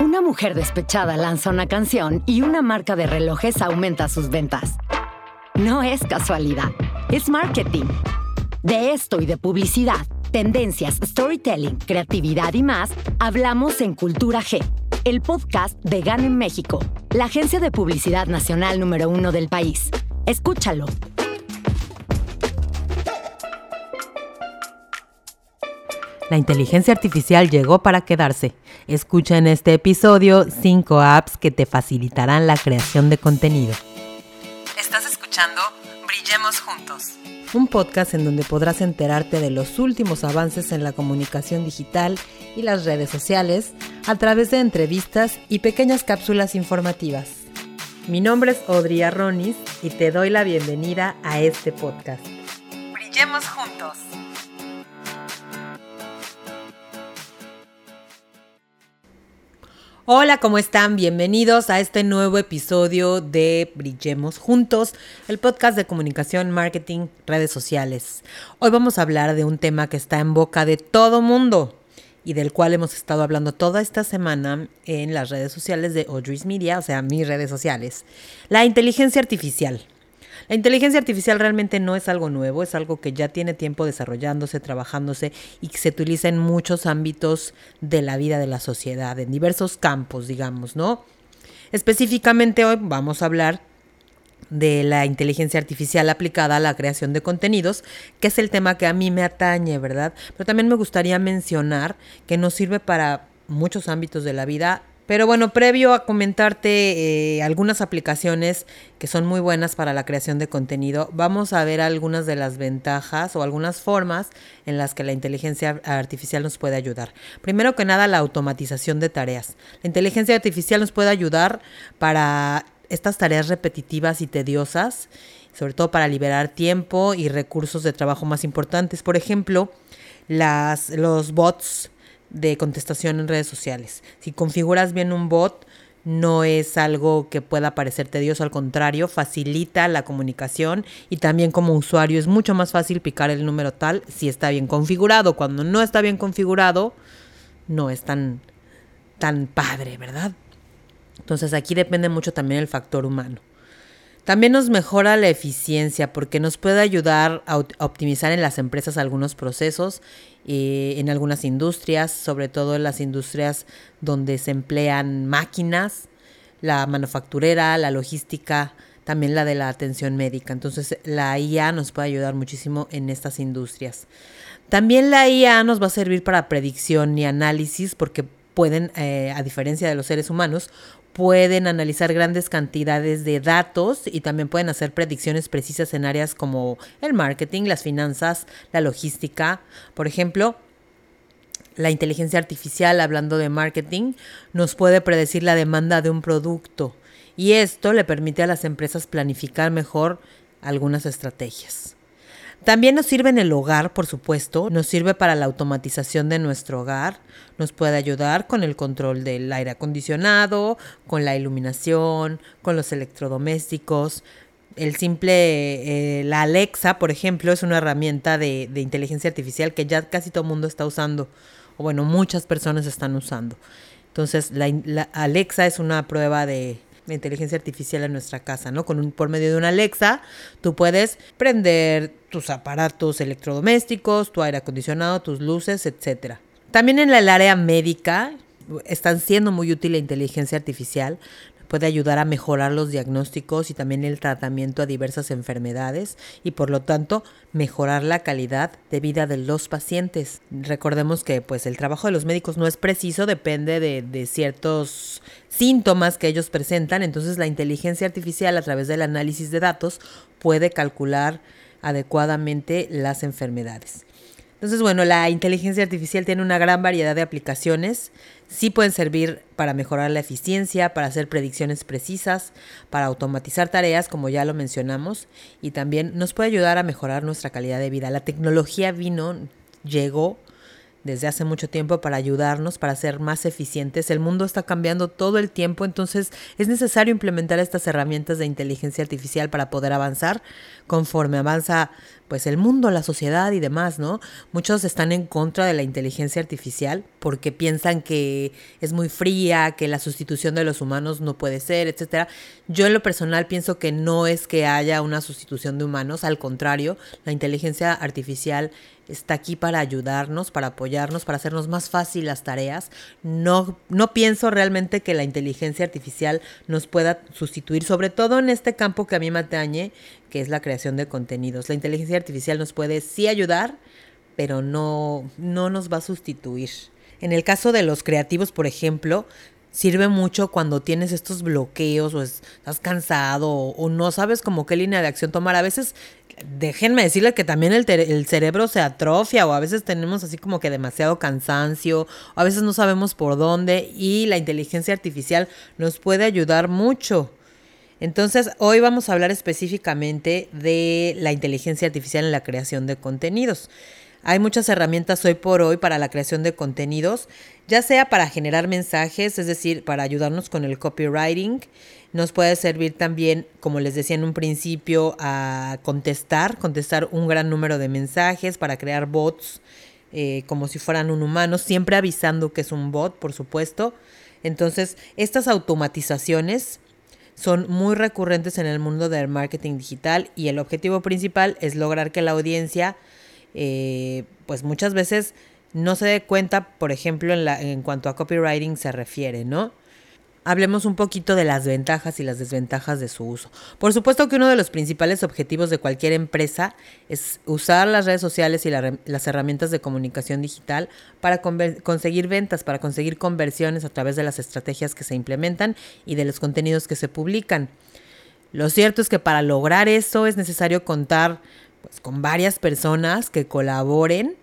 Una mujer despechada lanza una canción y una marca de relojes aumenta sus ventas. No es casualidad, es marketing. De esto y de publicidad, tendencias, storytelling, creatividad y más, hablamos en Cultura G, el podcast de GAN en México, la agencia de publicidad nacional número uno del país. Escúchalo. La inteligencia artificial llegó para quedarse. Escucha en este episodio 5 apps que te facilitarán la creación de contenido. Estás escuchando Brillemos Juntos. Un podcast en donde podrás enterarte de los últimos avances en la comunicación digital y las redes sociales a través de entrevistas y pequeñas cápsulas informativas. Mi nombre es Audrey Arronis y te doy la bienvenida a este podcast. Brillemos juntos. Hola, ¿cómo están? Bienvenidos a este nuevo episodio de Brillemos Juntos, el podcast de comunicación, marketing, redes sociales. Hoy vamos a hablar de un tema que está en boca de todo mundo y del cual hemos estado hablando toda esta semana en las redes sociales de Audrey's Media, o sea, mis redes sociales. La inteligencia artificial. La inteligencia artificial realmente no es algo nuevo, es algo que ya tiene tiempo desarrollándose, trabajándose y que se utiliza en muchos ámbitos de la vida de la sociedad, en diversos campos, digamos, ¿no? Específicamente hoy vamos a hablar de la inteligencia artificial aplicada a la creación de contenidos, que es el tema que a mí me atañe, ¿verdad? Pero también me gustaría mencionar que nos sirve para muchos ámbitos de la vida pero bueno, previo a comentarte eh, algunas aplicaciones que son muy buenas para la creación de contenido, vamos a ver algunas de las ventajas o algunas formas en las que la inteligencia artificial nos puede ayudar. Primero que nada, la automatización de tareas. La inteligencia artificial nos puede ayudar para estas tareas repetitivas y tediosas, sobre todo para liberar tiempo y recursos de trabajo más importantes. Por ejemplo, las, los bots de contestación en redes sociales. Si configuras bien un bot, no es algo que pueda parecer tedioso, al contrario, facilita la comunicación y también como usuario es mucho más fácil picar el número tal si está bien configurado. Cuando no está bien configurado, no es tan, tan padre, ¿verdad? Entonces aquí depende mucho también el factor humano. También nos mejora la eficiencia porque nos puede ayudar a, optimizar en las empresas algunos procesos, eh, en algunas industrias, sobre todo en las industrias donde se emplean máquinas, la manufacturera, la logística, también la de la atención médica. Entonces la IA nos puede ayudar muchísimo en estas industrias. También la IA nos va a servir para predicción y análisis porque pueden, eh, a diferencia de los seres humanos, pueden analizar grandes cantidades de datos y también pueden hacer predicciones precisas en áreas como el marketing, las finanzas, la logística. Por ejemplo, la inteligencia artificial, hablando de marketing, nos puede predecir la demanda de un producto y esto le permite a las empresas planificar mejor algunas estrategias. También nos sirve en el hogar, por supuesto, nos sirve para la automatización de nuestro hogar, nos puede ayudar con el control del aire acondicionado, con la iluminación, con los electrodomésticos. El simple, eh, la Alexa, por ejemplo, es una herramienta de, inteligencia artificial que ya casi todo el mundo está usando, o bueno, muchas personas están usando. Entonces, la Alexa es una prueba de, la inteligencia artificial en nuestra casa, ¿no? Con un, por medio de una Alexa, tú puedes prender tus aparatos electrodomésticos, tu aire acondicionado, tus luces, etcétera. También en el área médica están siendo muy útil la inteligencia artificial puede ayudar a mejorar los diagnósticos y también el tratamiento a diversas enfermedades y por lo tanto mejorar la calidad de vida de los pacientes. Recordemos que pues el trabajo de los médicos no es preciso, depende de, de ciertos síntomas que ellos presentan, entonces la inteligencia artificial a través del análisis de datos puede calcular adecuadamente las enfermedades. Entonces, bueno, la inteligencia artificial tiene una gran variedad de aplicaciones. Sí pueden servir para mejorar la eficiencia, para hacer predicciones precisas, para automatizar tareas, como ya lo mencionamos, y también nos puede ayudar a mejorar nuestra calidad de vida. La tecnología vino, llegó desde hace mucho tiempo para ayudarnos, para ser más eficientes. El mundo está cambiando todo el tiempo, entonces es necesario implementar estas herramientas de inteligencia artificial para poder avanzar conforme avanza pues el mundo, la sociedad y demás, ¿no? Muchos están en contra de la inteligencia artificial porque piensan que es muy fría, que la sustitución de los humanos no puede ser, etcétera. Yo en lo personal pienso que no es que haya una sustitución de humanos, al contrario, la inteligencia artificial está aquí para ayudarnos, para apoyarnos, para hacernos más fácil las tareas. No, no pienso realmente que la inteligencia artificial nos pueda sustituir, sobre todo en este campo que a mí me atañe, que es la creación de contenidos. La inteligencia artificial nos puede sí ayudar, pero no, no nos va a sustituir. En el caso de los creativos, por ejemplo, sirve mucho cuando tienes estos bloqueos o estás cansado o, no sabes como qué línea de acción tomar. A veces déjenme decirle que también el, cerebro se atrofia o a veces tenemos así como que demasiado cansancio, o a veces no sabemos por dónde y la inteligencia artificial nos puede ayudar mucho. Entonces, hoy vamos a hablar específicamente de la inteligencia artificial en la creación de contenidos. Hay muchas herramientas hoy por hoy para la creación de contenidos, ya sea para generar mensajes, es decir, para ayudarnos con el copywriting, nos puede servir también, como les decía en un principio, a contestar, contestar un gran número de mensajes para crear bots eh, como si fueran un humano, siempre avisando que es un bot, por supuesto. Entonces, estas automatizaciones son muy recurrentes en el mundo del marketing digital y el objetivo principal es lograr que la audiencia, eh, pues muchas veces no se dé cuenta, por ejemplo, en, la, en cuanto a copywriting se refiere, ¿no? hablemos un poquito de las ventajas y las desventajas de su uso. Por supuesto que uno de los principales objetivos de cualquier empresa es usar las redes sociales y las herramientas de comunicación digital para conseguir ventas, para conseguir conversiones a través de las estrategias que se implementan y de los contenidos que se publican. Lo cierto es que para lograr eso es necesario contar pues, con varias personas que colaboren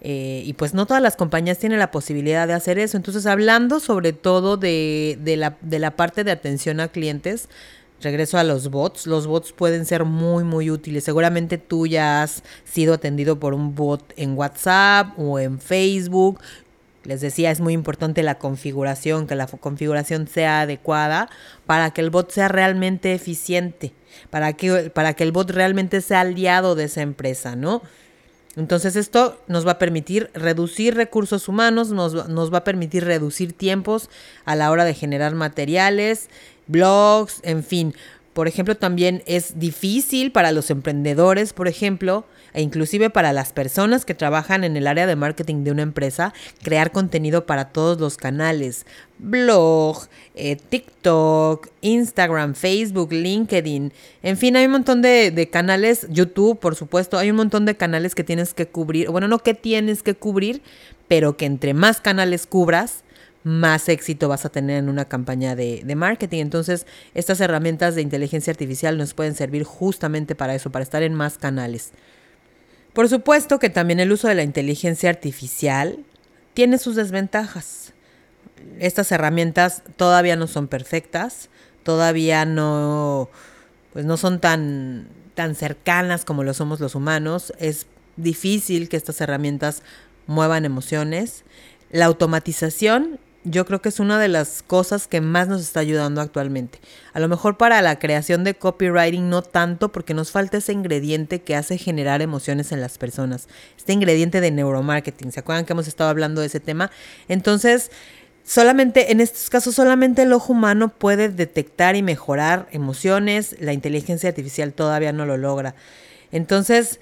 eh, y pues no todas las compañías tienen la posibilidad de hacer eso. Entonces, hablando sobre todo de, de, la, de la parte de atención a clientes, regreso a los bots. Los bots pueden ser muy, muy útiles. Seguramente tú ya has sido atendido por un bot en WhatsApp o en Facebook. Les decía, es muy importante la configuración, que la configuración sea adecuada para que el bot sea realmente eficiente, para que, para que el bot realmente sea aliado de esa empresa, ¿no? Entonces esto nos va a permitir reducir recursos humanos, nos, va a permitir reducir tiempos a la hora de generar materiales, blogs, en fin. Por ejemplo, también es difícil para los emprendedores, por ejemplo, e inclusive para las personas que trabajan en el área de marketing de una empresa, crear contenido para todos los canales, blog, eh, TikTok, Instagram, Facebook, LinkedIn, en fin, hay un montón de, de, canales, YouTube, por supuesto, hay un montón de canales que tienes que cubrir, bueno, no que tienes que cubrir, pero que entre más canales cubras, más éxito vas a tener en una campaña de, de, marketing. Entonces, estas herramientas de inteligencia artificial nos pueden servir justamente para eso, para estar en más canales. Por supuesto que también el uso de la inteligencia artificial tiene sus desventajas. Estas herramientas todavía no son perfectas, todavía no, pues no son tan, tan cercanas como lo somos los humanos. Es difícil que estas herramientas muevan emociones. La automatización yo creo que es una de las cosas que más nos está ayudando actualmente. A lo mejor para la creación de copywriting no tanto porque nos falta ese ingrediente que hace generar emociones en las personas. Este ingrediente de neuromarketing. ¿Se acuerdan que hemos estado hablando de ese tema? Entonces, solamente en estos casos solamente el ojo humano puede detectar y mejorar emociones. La inteligencia artificial todavía no lo logra. Entonces,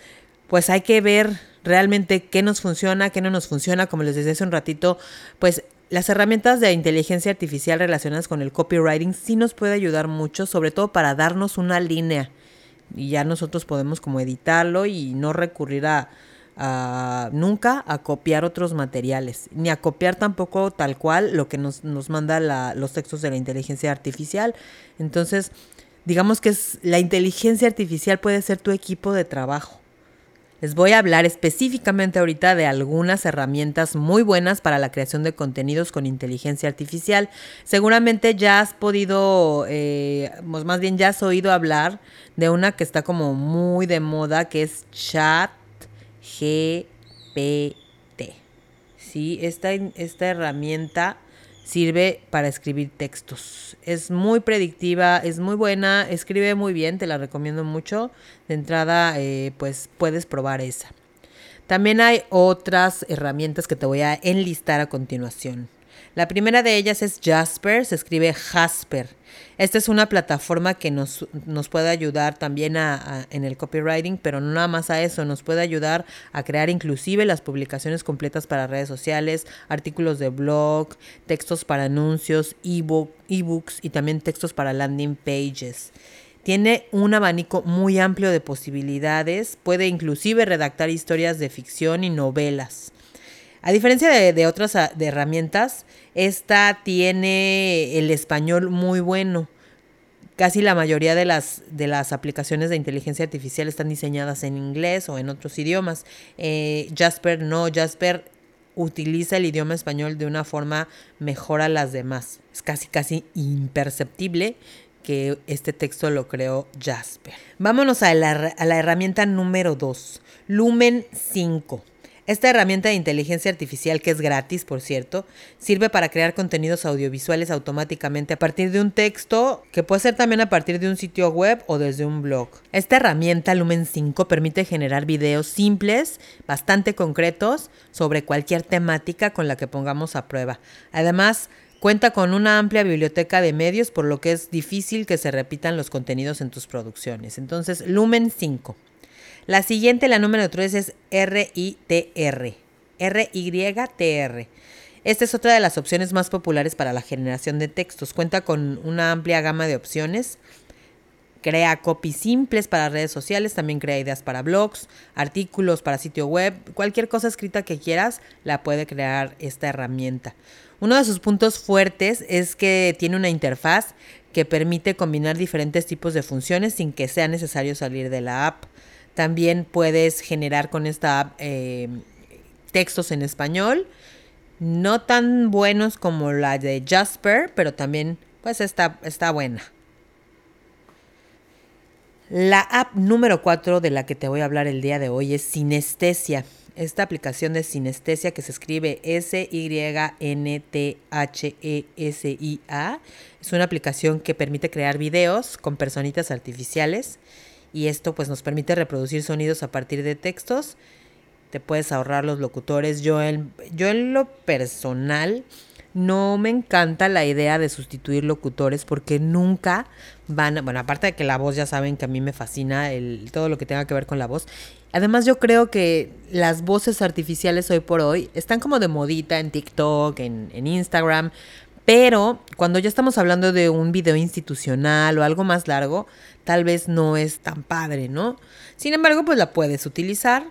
pues hay que ver realmente qué nos funciona, qué no nos funciona. Como les decía hace un ratito, pues las herramientas de inteligencia artificial relacionadas con el copywriting sí nos puede ayudar mucho, sobre todo para darnos una línea. Y ya nosotros podemos como editarlo y no recurrir a, nunca a copiar otros materiales, ni a copiar tampoco tal cual lo que nos, nos manda la, los textos de la inteligencia artificial. Entonces, digamos que es, la inteligencia artificial puede ser tu equipo de trabajo. Les voy a hablar específicamente ahorita de algunas herramientas muy buenas para la creación de contenidos con inteligencia artificial. Seguramente ya has podido, eh, pues más bien ya has oído hablar de una que está como muy de moda, que es Chat GPT. ¿sí? Esta, esta herramienta sirve para escribir textos. Es muy predictiva, es muy buena, escribe muy bien, te la recomiendo mucho. De entrada, eh, pues puedes probar esa. También hay otras herramientas que te voy a enlistar a continuación. La primera de ellas es Jasper, se escribe Jasper. Esta es una plataforma que nos, nos puede ayudar también en el copywriting, pero no nada más a eso, nos puede ayudar a crear inclusive las publicaciones completas para redes sociales, artículos de blog, textos para anuncios, ebook, ebooks y también textos para landing pages. Tiene un abanico muy amplio de posibilidades, puede inclusive redactar historias de ficción y novelas. A diferencia de, otras ah, de herramientas, esta tiene el español muy bueno. Casi la mayoría de las, de las aplicaciones de inteligencia artificial están diseñadas en inglés o en otros idiomas. Eh, Jasper no, Jasper utiliza el idioma español de una forma mejor a las demás. Es casi, casi imperceptible que este texto lo creó Jasper. Vámonos a la, a la herramienta número 2, Lumen 5. Esta herramienta de inteligencia artificial, que es gratis, por cierto, sirve para crear contenidos audiovisuales automáticamente a partir de un texto, que puede ser también a partir de un sitio web o desde un blog. Esta herramienta Lumen 5 permite generar videos simples, bastante concretos, sobre cualquier temática con la que pongamos a prueba. Además, Cuenta con una amplia biblioteca de medios, por lo que es difícil que se repitan los contenidos en tus producciones. Entonces, Lumen 5. La siguiente, la número 3, es RITR. R-Y-T-R. Esta es otra de las opciones más populares para la generación de textos. Cuenta con una amplia gama de opciones. Crea copies simples para redes sociales, también crea ideas para blogs, artículos para sitio web, cualquier cosa escrita que quieras la puede crear esta herramienta. Uno de sus puntos fuertes es que tiene una interfaz que permite combinar diferentes tipos de funciones sin que sea necesario salir de la app. También puedes generar con esta app eh, textos en español, no tan buenos como la de Jasper, pero también pues está, está buena. La app número 4 de la que te voy a hablar el día de hoy es Sinestesia. Esta aplicación de Sinestesia que se escribe S-Y-N-T-H-E-S-I-A es una aplicación que permite crear videos con personitas artificiales y esto pues nos permite reproducir sonidos a partir de textos. Te puedes ahorrar los locutores. Yo en, yo en lo personal no me encanta la idea de sustituir locutores porque nunca van, bueno, aparte de que la voz ya saben que a mí me fascina el, todo lo que tenga que ver con la voz. Además yo creo que las voces artificiales hoy por hoy están como de modita en TikTok, en, en Instagram, pero cuando ya estamos hablando de un video institucional o algo más largo, tal vez no es tan padre, ¿no? Sin embargo, pues la puedes utilizar.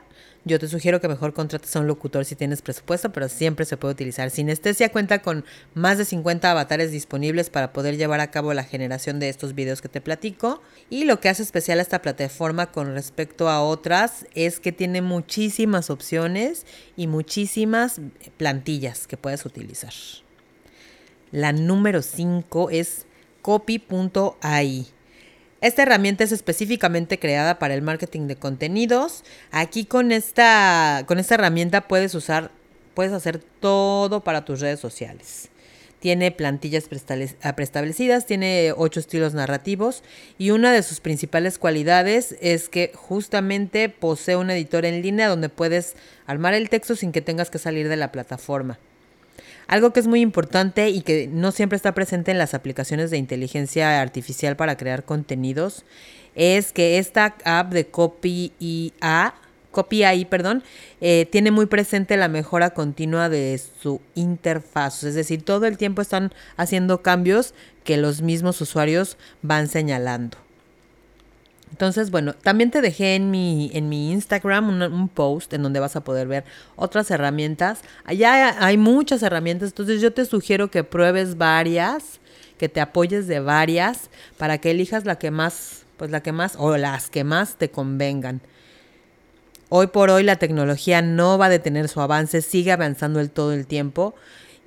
Yo te sugiero que mejor contrates a un locutor si tienes presupuesto, pero siempre se puede utilizar. Sinestesia cuenta con más de 50 avatares disponibles para poder llevar a cabo la generación de estos videos que te platico. Y lo que hace especial a esta plataforma con respecto a otras es que tiene muchísimas opciones y muchísimas plantillas que puedes utilizar. La número 5 es copy.ai. Esta herramienta es específicamente creada para el marketing de contenidos. Aquí con esta, con esta herramienta puedes usar, puedes hacer todo para tus redes sociales. Tiene plantillas preestablecidas, tiene ocho estilos narrativos y una de sus principales cualidades es que justamente posee un editor en línea donde puedes armar el texto sin que tengas que salir de la plataforma. Algo que es muy importante y que no siempre está presente en las aplicaciones de inteligencia artificial para crear contenidos es que esta app de Copy IA, AI, perdón, eh, tiene muy presente la mejora continua de su interfaz. Es decir, todo el tiempo están haciendo cambios que los mismos usuarios van señalando. Entonces, bueno, también te dejé en mi, en mi Instagram un, post en donde vas a poder ver otras herramientas. Allá hay muchas herramientas, entonces yo te sugiero que pruebes varias, que te apoyes de varias para que elijas la que más, pues la que más, o las que más te convengan. Hoy por hoy la tecnología no va a detener su avance, sigue avanzando el todo el tiempo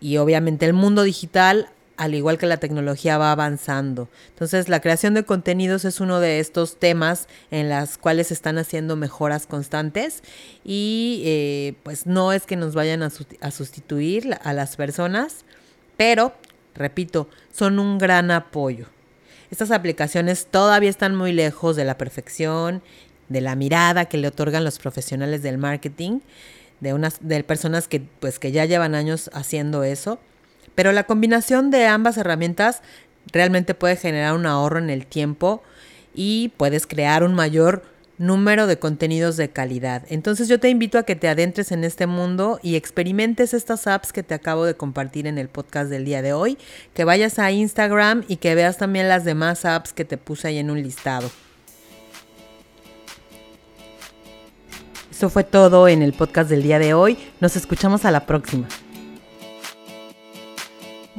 y obviamente el mundo digital al igual que la tecnología va avanzando. Entonces, la creación de contenidos es uno de estos temas en las cuales se están haciendo mejoras constantes y eh, pues no es que nos vayan a, a sustituir a las personas, pero, repito, son un gran apoyo. Estas aplicaciones todavía están muy lejos de la perfección, de la mirada que le otorgan los profesionales del marketing, de unas de personas que pues que ya llevan años haciendo eso pero la combinación de ambas herramientas realmente puede generar un ahorro en el tiempo y puedes crear un mayor número de contenidos de calidad. Entonces yo te invito a que te adentres en este mundo y experimentes estas apps que te acabo de compartir en el podcast del día de hoy, que vayas a Instagram y que veas también las demás apps que te puse ahí en un listado. Eso fue todo en el podcast del día de hoy. Nos escuchamos a la próxima.